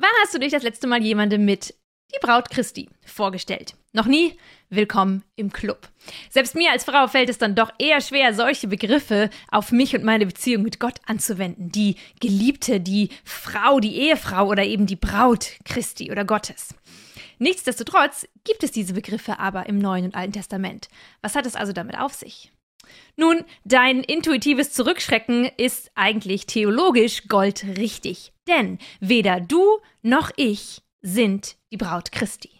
Wann hast du dich das letzte Mal jemandem mit die Braut Christi vorgestellt? Noch nie? Willkommen im Club. Selbst mir als Frau fällt es dann doch eher schwer, solche Begriffe auf mich und meine Beziehung mit Gott anzuwenden. Die Geliebte, die Frau, die Ehefrau oder eben die Braut Christi oder Gottes. Nichtsdestotrotz gibt es diese Begriffe aber im Neuen und Alten Testament. Was hat es also damit auf sich? Nun, dein intuitives Zurückschrecken ist eigentlich theologisch goldrichtig. Denn weder du noch ich sind die Braut Christi.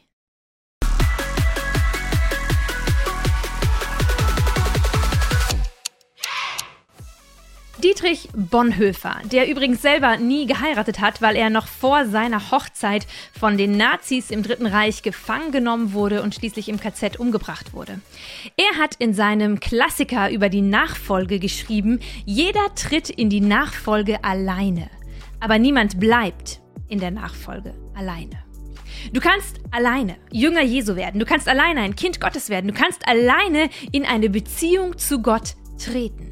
Dietrich Bonhoeffer, der übrigens selber nie geheiratet hat, weil er noch vor seiner Hochzeit von den Nazis im Dritten Reich gefangen genommen wurde und schließlich im KZ umgebracht wurde. Er hat in seinem Klassiker über die Nachfolge geschrieben, jeder tritt in die Nachfolge alleine, aber niemand bleibt in der Nachfolge alleine. Du kannst alleine Jünger Jesu werden, du kannst alleine ein Kind Gottes werden, du kannst alleine in eine Beziehung zu Gott treten.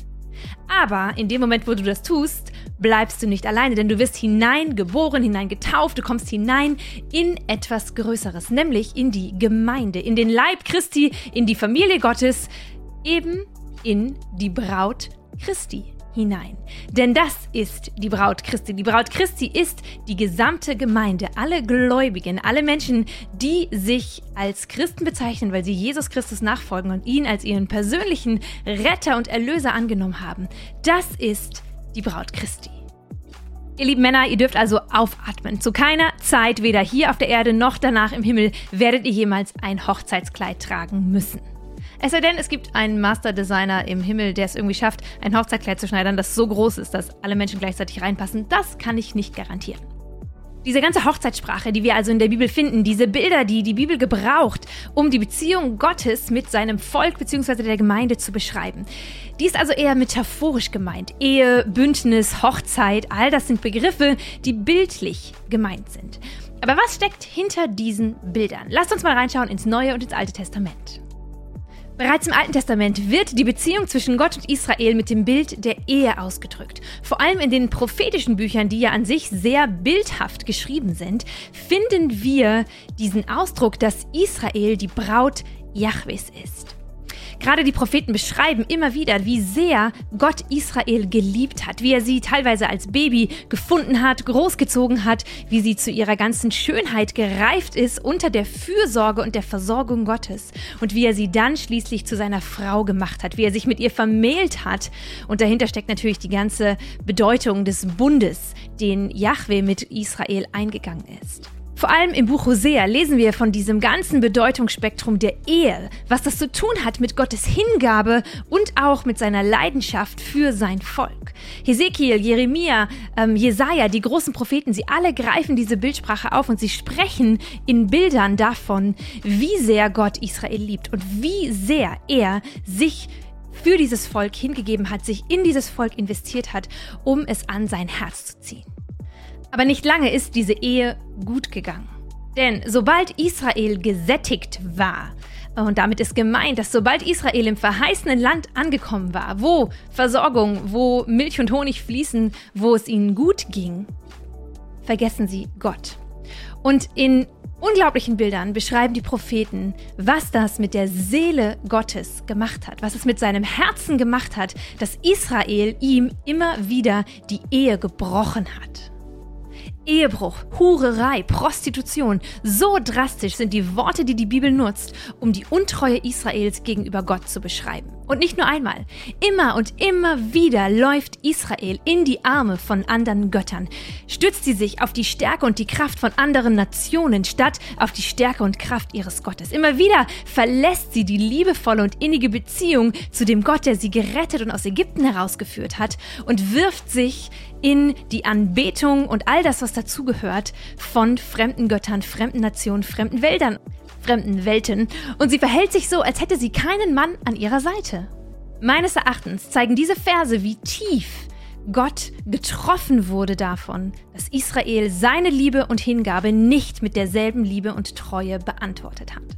Aber in dem Moment, wo du das tust, bleibst du nicht alleine, denn du wirst hineingeboren, hineingetauft, du kommst hinein in etwas Größeres, nämlich in die Gemeinde, in den Leib Christi, in die Familie Gottes, eben in die Braut Christi hinein. Denn das ist die Braut Christi. Die Braut Christi ist die gesamte Gemeinde, alle Gläubigen, alle Menschen, die sich als Christen bezeichnen, weil sie Jesus Christus nachfolgen und ihn als ihren persönlichen Retter und Erlöser angenommen haben. Das ist die Braut Christi. Ihr lieben Männer, ihr dürft also aufatmen. Zu keiner Zeit, weder hier auf der Erde noch danach im Himmel, werdet ihr jemals ein Hochzeitskleid tragen müssen. Es sei denn, es gibt einen Masterdesigner im Himmel, der es irgendwie schafft, ein Hochzeitkleid zu schneidern, das so groß ist, dass alle Menschen gleichzeitig reinpassen. Das kann ich nicht garantieren. Diese ganze Hochzeitssprache, die wir also in der Bibel finden, diese Bilder, die die Bibel gebraucht, um die Beziehung Gottes mit seinem Volk bzw. der Gemeinde zu beschreiben, die ist also eher metaphorisch gemeint. Ehe, Bündnis, Hochzeit, all das sind Begriffe, die bildlich gemeint sind. Aber was steckt hinter diesen Bildern? Lasst uns mal reinschauen ins Neue und ins Alte Testament. Bereits im Alten Testament wird die Beziehung zwischen Gott und Israel mit dem Bild der Ehe ausgedrückt. Vor allem in den prophetischen Büchern, die ja an sich sehr bildhaft geschrieben sind, finden wir diesen Ausdruck, dass Israel die Braut Jahwes ist. Gerade die Propheten beschreiben immer wieder, wie sehr Gott Israel geliebt hat, wie er sie teilweise als Baby gefunden hat, großgezogen hat, wie sie zu ihrer ganzen Schönheit gereift ist unter der Fürsorge und der Versorgung Gottes und wie er sie dann schließlich zu seiner Frau gemacht hat, wie er sich mit ihr vermählt hat. Und dahinter steckt natürlich die ganze Bedeutung des Bundes, den Yahweh mit Israel eingegangen ist. Vor allem im Buch Hosea lesen wir von diesem ganzen Bedeutungsspektrum der Ehe, was das zu tun hat mit Gottes Hingabe und auch mit seiner Leidenschaft für sein Volk. Hesekiel, Jeremia, ähm, Jesaja, die großen Propheten, sie alle greifen diese Bildsprache auf und sie sprechen in Bildern davon, wie sehr Gott Israel liebt und wie sehr er sich für dieses Volk hingegeben hat, sich in dieses Volk investiert hat, um es an sein Herz zu ziehen. Aber nicht lange ist diese Ehe gut gegangen. Denn sobald Israel gesättigt war, und damit ist gemeint, dass sobald Israel im verheißenen Land angekommen war, wo Versorgung, wo Milch und Honig fließen, wo es ihnen gut ging, vergessen sie Gott. Und in unglaublichen Bildern beschreiben die Propheten, was das mit der Seele Gottes gemacht hat, was es mit seinem Herzen gemacht hat, dass Israel ihm immer wieder die Ehe gebrochen hat. Ehebruch, Hurerei, Prostitution. So drastisch sind die Worte, die die Bibel nutzt, um die Untreue Israels gegenüber Gott zu beschreiben. Und nicht nur einmal. Immer und immer wieder läuft Israel in die Arme von anderen Göttern. Stützt sie sich auf die Stärke und die Kraft von anderen Nationen statt auf die Stärke und Kraft ihres Gottes. Immer wieder verlässt sie die liebevolle und innige Beziehung zu dem Gott, der sie gerettet und aus Ägypten herausgeführt hat und wirft sich in die Anbetung und all das, was dazugehört, von fremden Göttern, fremden Nationen, fremden Wäldern fremden Welten und sie verhält sich so, als hätte sie keinen Mann an ihrer Seite. Meines Erachtens zeigen diese Verse, wie tief Gott getroffen wurde davon, dass Israel seine Liebe und Hingabe nicht mit derselben Liebe und Treue beantwortet hat.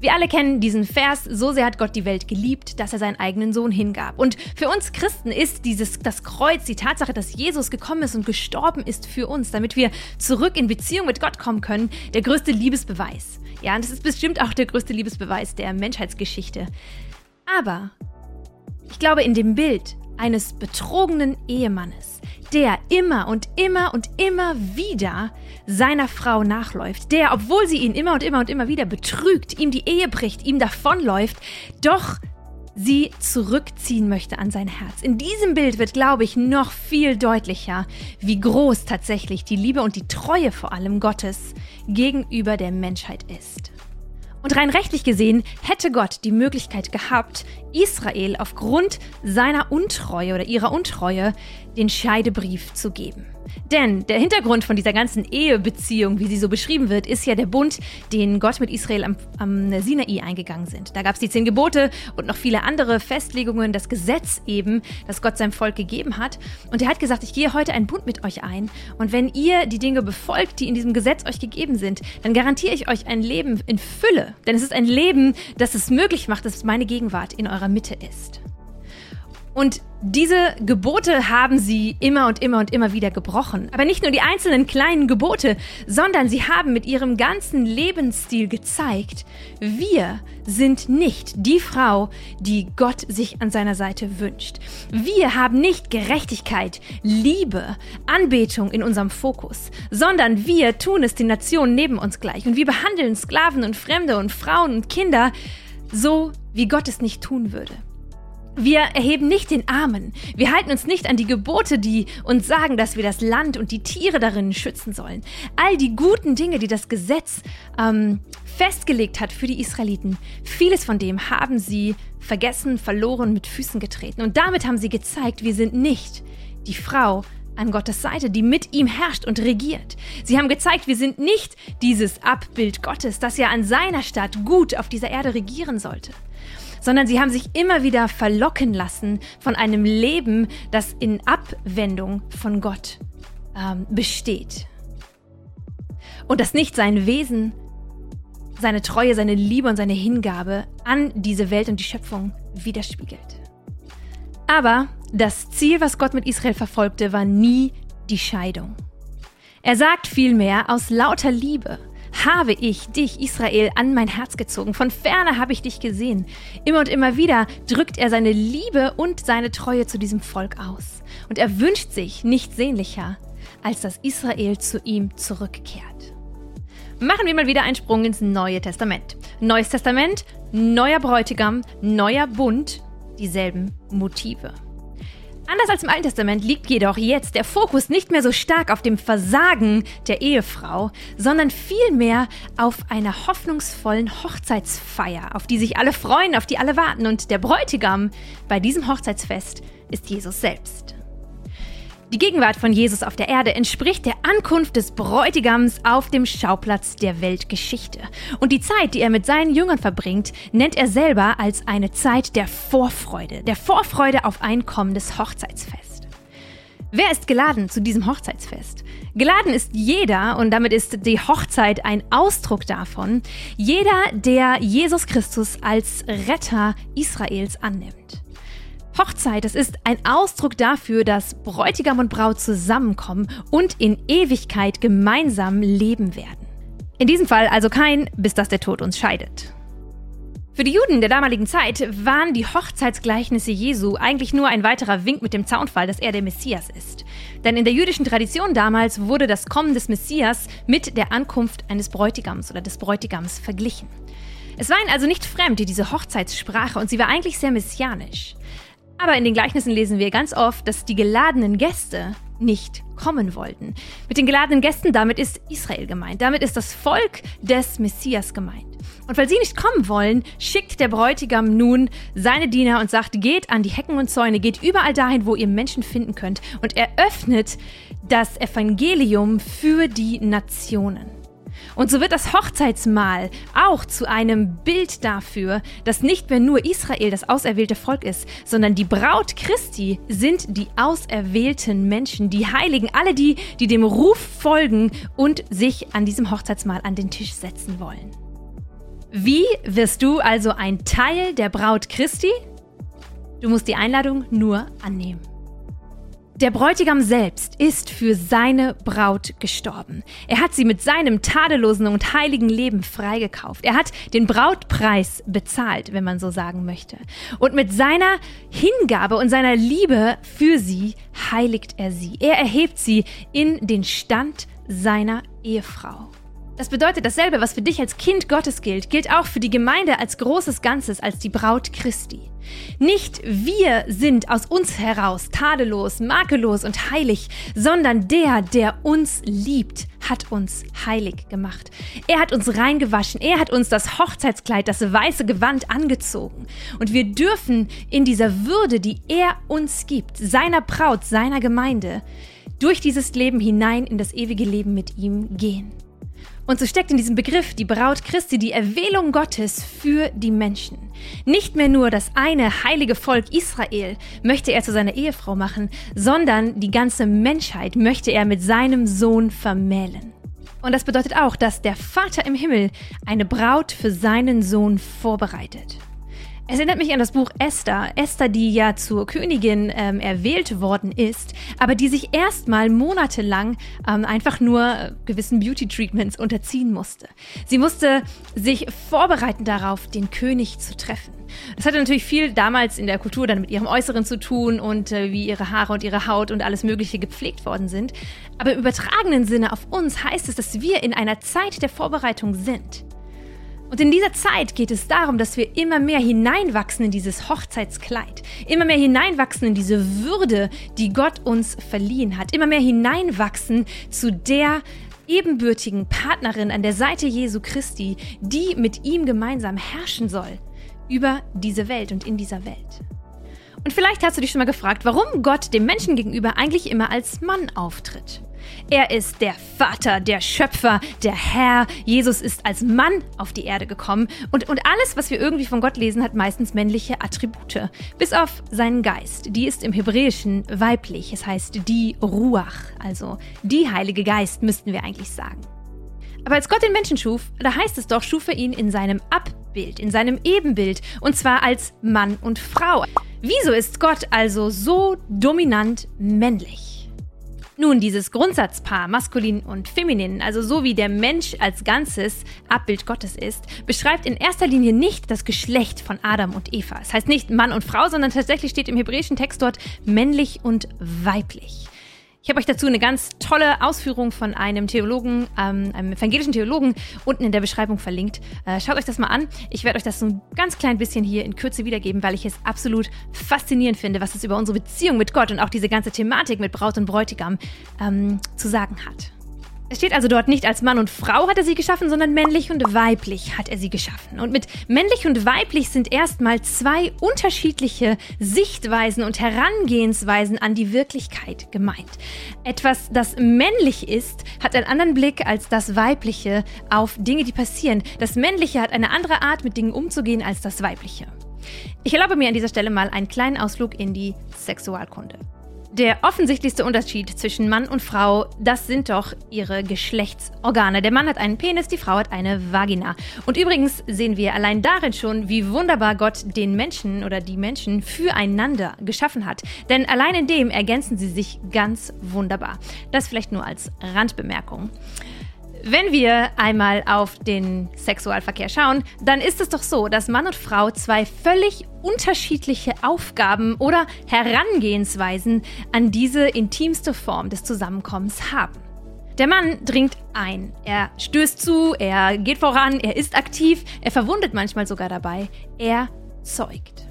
Wir alle kennen diesen Vers, so sehr hat Gott die Welt geliebt, dass er seinen eigenen Sohn hingab. Und für uns Christen ist dieses, das Kreuz, die Tatsache, dass Jesus gekommen ist und gestorben ist für uns, damit wir zurück in Beziehung mit Gott kommen können, der größte Liebesbeweis. Ja, und das ist bestimmt auch der größte Liebesbeweis der Menschheitsgeschichte. Aber ich glaube, in dem Bild eines betrogenen Ehemannes, der immer und immer und immer wieder seiner Frau nachläuft, der, obwohl sie ihn immer und immer und immer wieder betrügt, ihm die Ehe bricht, ihm davonläuft, doch sie zurückziehen möchte an sein Herz. In diesem Bild wird, glaube ich, noch viel deutlicher, wie groß tatsächlich die Liebe und die Treue vor allem Gottes gegenüber der Menschheit ist. Und rein rechtlich gesehen hätte Gott die Möglichkeit gehabt, Israel aufgrund seiner Untreue oder ihrer Untreue den Scheidebrief zu geben. Denn der Hintergrund von dieser ganzen Ehebeziehung, wie sie so beschrieben wird, ist ja der Bund, den Gott mit Israel am, am Sinai eingegangen sind. Da gab es die zehn Gebote und noch viele andere Festlegungen, das Gesetz eben, das Gott seinem Volk gegeben hat. Und er hat gesagt, ich gehe heute einen Bund mit euch ein. Und wenn ihr die Dinge befolgt, die in diesem Gesetz euch gegeben sind, dann garantiere ich euch ein Leben in Fülle. Denn es ist ein Leben, das es möglich macht, dass meine Gegenwart in eurer Mitte ist. Und diese Gebote haben sie immer und immer und immer wieder gebrochen. Aber nicht nur die einzelnen kleinen Gebote, sondern sie haben mit ihrem ganzen Lebensstil gezeigt, wir sind nicht die Frau, die Gott sich an seiner Seite wünscht. Wir haben nicht Gerechtigkeit, Liebe, Anbetung in unserem Fokus, sondern wir tun es den Nationen neben uns gleich. Und wir behandeln Sklaven und Fremde und Frauen und Kinder so, wie Gott es nicht tun würde. Wir erheben nicht den Armen. Wir halten uns nicht an die Gebote, die uns sagen, dass wir das Land und die Tiere darin schützen sollen. All die guten Dinge, die das Gesetz ähm, festgelegt hat für die Israeliten, vieles von dem haben sie vergessen, verloren, mit Füßen getreten. Und damit haben sie gezeigt, wir sind nicht die Frau an Gottes Seite, die mit ihm herrscht und regiert. Sie haben gezeigt, wir sind nicht dieses Abbild Gottes, das ja an seiner Stadt gut auf dieser Erde regieren sollte sondern sie haben sich immer wieder verlocken lassen von einem Leben, das in Abwendung von Gott ähm, besteht. Und das nicht sein Wesen, seine Treue, seine Liebe und seine Hingabe an diese Welt und die Schöpfung widerspiegelt. Aber das Ziel, was Gott mit Israel verfolgte, war nie die Scheidung. Er sagt vielmehr aus lauter Liebe, habe ich dich, Israel, an mein Herz gezogen. Von ferne habe ich dich gesehen. Immer und immer wieder drückt er seine Liebe und seine Treue zu diesem Volk aus. Und er wünscht sich nichts sehnlicher, als dass Israel zu ihm zurückkehrt. Machen wir mal wieder einen Sprung ins Neue Testament. Neues Testament, neuer Bräutigam, neuer Bund, dieselben Motive. Anders als im Alten Testament liegt jedoch jetzt der Fokus nicht mehr so stark auf dem Versagen der Ehefrau, sondern vielmehr auf einer hoffnungsvollen Hochzeitsfeier, auf die sich alle freuen, auf die alle warten. Und der Bräutigam bei diesem Hochzeitsfest ist Jesus selbst. Die Gegenwart von Jesus auf der Erde entspricht der Ankunft des Bräutigams auf dem Schauplatz der Weltgeschichte. Und die Zeit, die er mit seinen Jüngern verbringt, nennt er selber als eine Zeit der Vorfreude, der Vorfreude auf ein kommendes Hochzeitsfest. Wer ist geladen zu diesem Hochzeitsfest? Geladen ist jeder, und damit ist die Hochzeit ein Ausdruck davon, jeder, der Jesus Christus als Retter Israels annimmt. Hochzeit, das ist ein Ausdruck dafür, dass Bräutigam und Braut zusammenkommen und in Ewigkeit gemeinsam leben werden. In diesem Fall also kein, bis dass der Tod uns scheidet. Für die Juden der damaligen Zeit waren die Hochzeitsgleichnisse Jesu eigentlich nur ein weiterer Wink mit dem Zaunfall, dass er der Messias ist. Denn in der jüdischen Tradition damals wurde das Kommen des Messias mit der Ankunft eines Bräutigams oder des Bräutigams verglichen. Es war ihnen also nicht fremd, diese Hochzeitssprache, und sie war eigentlich sehr messianisch. Aber in den Gleichnissen lesen wir ganz oft, dass die geladenen Gäste nicht kommen wollten. Mit den geladenen Gästen damit ist Israel gemeint. Damit ist das Volk des Messias gemeint. Und weil sie nicht kommen wollen, schickt der Bräutigam nun seine Diener und sagt, geht an die Hecken und Zäune, geht überall dahin, wo ihr Menschen finden könnt. Und er öffnet das Evangelium für die Nationen. Und so wird das Hochzeitsmahl auch zu einem Bild dafür, dass nicht mehr nur Israel das auserwählte Volk ist, sondern die Braut Christi sind die auserwählten Menschen, die Heiligen, alle die, die dem Ruf folgen und sich an diesem Hochzeitsmahl an den Tisch setzen wollen. Wie wirst du also ein Teil der Braut Christi? Du musst die Einladung nur annehmen. Der Bräutigam selbst ist für seine Braut gestorben. Er hat sie mit seinem tadellosen und heiligen Leben freigekauft. Er hat den Brautpreis bezahlt, wenn man so sagen möchte. Und mit seiner Hingabe und seiner Liebe für sie heiligt er sie. Er erhebt sie in den Stand seiner Ehefrau. Das bedeutet dasselbe, was für dich als Kind Gottes gilt, gilt auch für die Gemeinde als großes Ganzes, als die Braut Christi. Nicht wir sind aus uns heraus tadellos, makellos und heilig, sondern der, der uns liebt, hat uns heilig gemacht. Er hat uns reingewaschen, er hat uns das Hochzeitskleid, das weiße Gewand angezogen. Und wir dürfen in dieser Würde, die er uns gibt, seiner Braut, seiner Gemeinde, durch dieses Leben hinein in das ewige Leben mit ihm gehen. Und so steckt in diesem Begriff die Braut Christi die Erwählung Gottes für die Menschen. Nicht mehr nur das eine heilige Volk Israel möchte er zu seiner Ehefrau machen, sondern die ganze Menschheit möchte er mit seinem Sohn vermählen. Und das bedeutet auch, dass der Vater im Himmel eine Braut für seinen Sohn vorbereitet. Es erinnert mich an das Buch Esther. Esther, die ja zur Königin ähm, erwählt worden ist, aber die sich erstmal monatelang ähm, einfach nur gewissen Beauty-Treatments unterziehen musste. Sie musste sich vorbereiten darauf, den König zu treffen. Das hatte natürlich viel damals in der Kultur dann mit ihrem Äußeren zu tun und äh, wie ihre Haare und ihre Haut und alles Mögliche gepflegt worden sind. Aber im übertragenen Sinne auf uns heißt es, dass wir in einer Zeit der Vorbereitung sind. Und in dieser Zeit geht es darum, dass wir immer mehr hineinwachsen in dieses Hochzeitskleid, immer mehr hineinwachsen in diese Würde, die Gott uns verliehen hat, immer mehr hineinwachsen zu der ebenbürtigen Partnerin an der Seite Jesu Christi, die mit ihm gemeinsam herrschen soll über diese Welt und in dieser Welt. Und vielleicht hast du dich schon mal gefragt, warum Gott dem Menschen gegenüber eigentlich immer als Mann auftritt. Er ist der Vater, der Schöpfer, der Herr. Jesus ist als Mann auf die Erde gekommen. Und, und alles, was wir irgendwie von Gott lesen, hat meistens männliche Attribute. Bis auf seinen Geist. Die ist im Hebräischen weiblich. Es heißt die Ruach. Also die Heilige Geist, müssten wir eigentlich sagen. Aber als Gott den Menschen schuf, da heißt es doch, schuf er ihn in seinem Abbild, in seinem Ebenbild. Und zwar als Mann und Frau. Wieso ist Gott also so dominant männlich? Nun, dieses Grundsatzpaar maskulin und feminin, also so wie der Mensch als Ganzes Abbild Gottes ist, beschreibt in erster Linie nicht das Geschlecht von Adam und Eva. Es heißt nicht Mann und Frau, sondern tatsächlich steht im hebräischen Text dort männlich und weiblich. Ich habe euch dazu eine ganz tolle Ausführung von einem Theologen, ähm, einem evangelischen Theologen, unten in der Beschreibung verlinkt. Äh, schaut euch das mal an. Ich werde euch das so ein ganz klein bisschen hier in Kürze wiedergeben, weil ich es absolut faszinierend finde, was es über unsere Beziehung mit Gott und auch diese ganze Thematik mit Braut und Bräutigam ähm, zu sagen hat. Es steht also dort nicht als Mann und Frau hat er sie geschaffen, sondern männlich und weiblich hat er sie geschaffen. Und mit männlich und weiblich sind erstmal zwei unterschiedliche Sichtweisen und Herangehensweisen an die Wirklichkeit gemeint. Etwas, das männlich ist, hat einen anderen Blick als das weibliche auf Dinge, die passieren. Das männliche hat eine andere Art, mit Dingen umzugehen als das weibliche. Ich erlaube mir an dieser Stelle mal einen kleinen Ausflug in die Sexualkunde. Der offensichtlichste Unterschied zwischen Mann und Frau, das sind doch ihre Geschlechtsorgane. Der Mann hat einen Penis, die Frau hat eine Vagina. Und übrigens sehen wir allein darin schon, wie wunderbar Gott den Menschen oder die Menschen füreinander geschaffen hat. Denn allein in dem ergänzen sie sich ganz wunderbar. Das vielleicht nur als Randbemerkung. Wenn wir einmal auf den Sexualverkehr schauen, dann ist es doch so, dass Mann und Frau zwei völlig unterschiedliche Aufgaben oder Herangehensweisen an diese intimste Form des Zusammenkommens haben. Der Mann dringt ein, er stößt zu, er geht voran, er ist aktiv, er verwundet manchmal sogar dabei, er zeugt.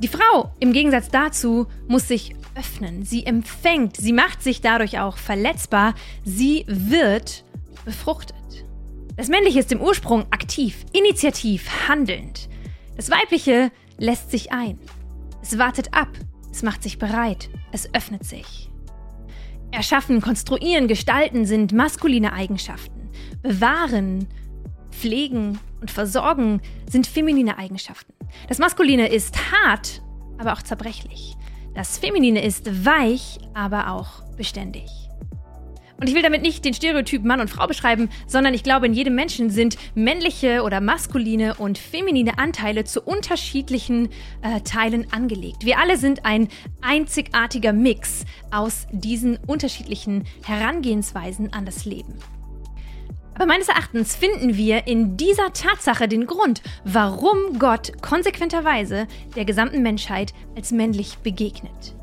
Die Frau im Gegensatz dazu muss sich öffnen, sie empfängt, sie macht sich dadurch auch verletzbar, sie wird befruchtet. Das Männliche ist im Ursprung aktiv, initiativ, handelnd. Das Weibliche lässt sich ein. Es wartet ab, es macht sich bereit, es öffnet sich. Erschaffen, konstruieren, gestalten sind maskuline Eigenschaften. Bewahren, pflegen und versorgen sind feminine Eigenschaften. Das Maskuline ist hart, aber auch zerbrechlich. Das Feminine ist weich, aber auch beständig. Und ich will damit nicht den Stereotyp Mann und Frau beschreiben, sondern ich glaube, in jedem Menschen sind männliche oder maskuline und feminine Anteile zu unterschiedlichen äh, Teilen angelegt. Wir alle sind ein einzigartiger Mix aus diesen unterschiedlichen Herangehensweisen an das Leben. Aber meines Erachtens finden wir in dieser Tatsache den Grund, warum Gott konsequenterweise der gesamten Menschheit als männlich begegnet.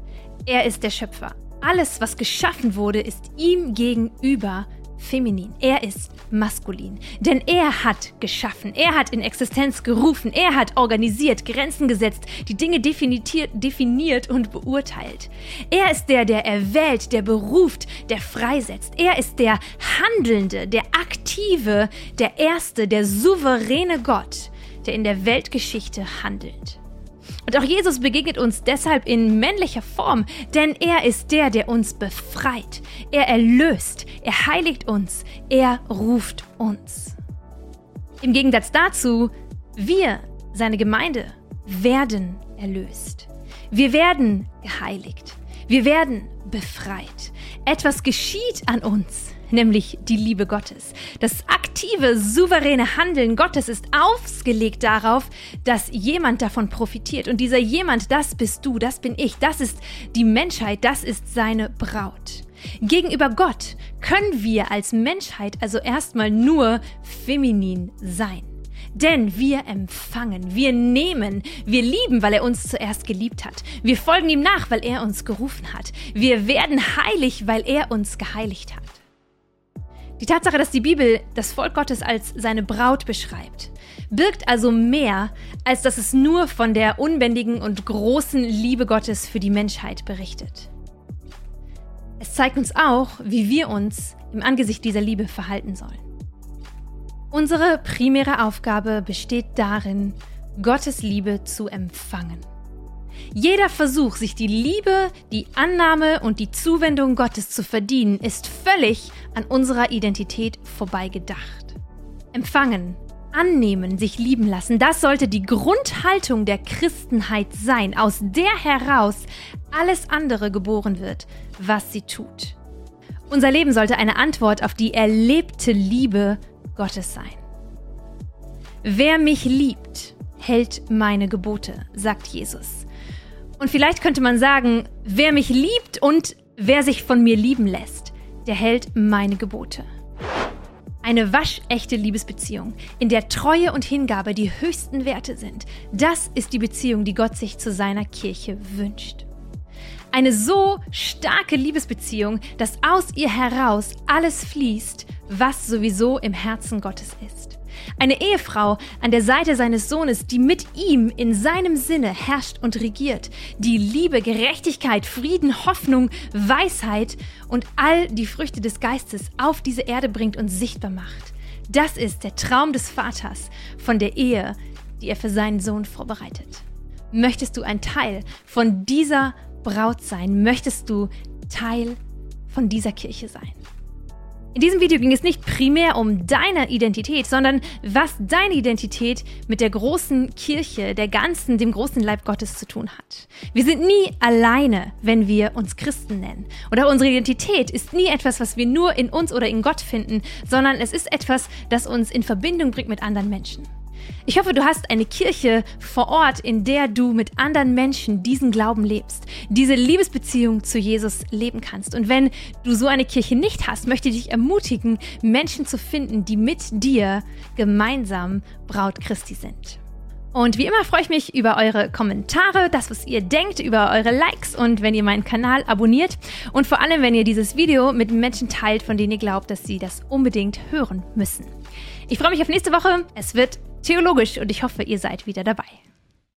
Er ist der Schöpfer alles, was geschaffen wurde, ist ihm gegenüber feminin. Er ist maskulin. Denn er hat geschaffen, er hat in Existenz gerufen, er hat organisiert, Grenzen gesetzt, die Dinge definiert und beurteilt. Er ist der, der erwählt, der beruft, der freisetzt. Er ist der Handelnde, der Aktive, der Erste, der souveräne Gott, der in der Weltgeschichte handelt. Und auch Jesus begegnet uns deshalb in männlicher Form, denn er ist der, der uns befreit. Er erlöst, er heiligt uns, er ruft uns. Im Gegensatz dazu, wir, seine Gemeinde, werden erlöst. Wir werden geheiligt. Wir werden befreit. Etwas geschieht an uns, nämlich die Liebe Gottes. Das aktive, souveräne Handeln Gottes ist ausgelegt darauf, dass jemand davon profitiert. Und dieser jemand, das bist du, das bin ich, das ist die Menschheit, das ist seine Braut. Gegenüber Gott können wir als Menschheit also erstmal nur feminin sein. Denn wir empfangen, wir nehmen, wir lieben, weil er uns zuerst geliebt hat. Wir folgen ihm nach, weil er uns gerufen hat. Wir werden heilig, weil er uns geheiligt hat. Die Tatsache, dass die Bibel das Volk Gottes als seine Braut beschreibt, birgt also mehr, als dass es nur von der unbändigen und großen Liebe Gottes für die Menschheit berichtet. Es zeigt uns auch, wie wir uns im Angesicht dieser Liebe verhalten sollen. Unsere primäre Aufgabe besteht darin, Gottes Liebe zu empfangen. Jeder Versuch, sich die Liebe, die Annahme und die Zuwendung Gottes zu verdienen, ist völlig an unserer Identität vorbeigedacht. Empfangen, annehmen, sich lieben lassen, das sollte die Grundhaltung der Christenheit sein, aus der heraus alles andere geboren wird, was sie tut. Unser Leben sollte eine Antwort auf die erlebte Liebe Gottes sein. Wer mich liebt, hält meine Gebote, sagt Jesus. Und vielleicht könnte man sagen, wer mich liebt und wer sich von mir lieben lässt, der hält meine Gebote. Eine waschechte Liebesbeziehung, in der Treue und Hingabe die höchsten Werte sind, das ist die Beziehung, die Gott sich zu seiner Kirche wünscht. Eine so starke Liebesbeziehung, dass aus ihr heraus alles fließt, was sowieso im Herzen Gottes ist. Eine Ehefrau an der Seite seines Sohnes, die mit ihm in seinem Sinne herrscht und regiert, die Liebe, Gerechtigkeit, Frieden, Hoffnung, Weisheit und all die Früchte des Geistes auf diese Erde bringt und sichtbar macht. Das ist der Traum des Vaters von der Ehe, die er für seinen Sohn vorbereitet. Möchtest du ein Teil von dieser Braut sein? Möchtest du Teil von dieser Kirche sein? In diesem Video ging es nicht primär um deine Identität, sondern was deine Identität mit der großen Kirche, der ganzen, dem großen Leib Gottes zu tun hat. Wir sind nie alleine, wenn wir uns Christen nennen. Oder unsere Identität ist nie etwas, was wir nur in uns oder in Gott finden, sondern es ist etwas, das uns in Verbindung bringt mit anderen Menschen. Ich hoffe, du hast eine Kirche vor Ort, in der du mit anderen Menschen diesen Glauben lebst, diese Liebesbeziehung zu Jesus leben kannst. Und wenn du so eine Kirche nicht hast, möchte ich dich ermutigen, Menschen zu finden, die mit dir gemeinsam Braut Christi sind. Und wie immer freue ich mich über eure Kommentare, das, was ihr denkt, über eure Likes und wenn ihr meinen Kanal abonniert und vor allem, wenn ihr dieses Video mit Menschen teilt, von denen ihr glaubt, dass sie das unbedingt hören müssen. Ich freue mich auf nächste Woche. Es wird theologisch und ich hoffe, ihr seid wieder dabei.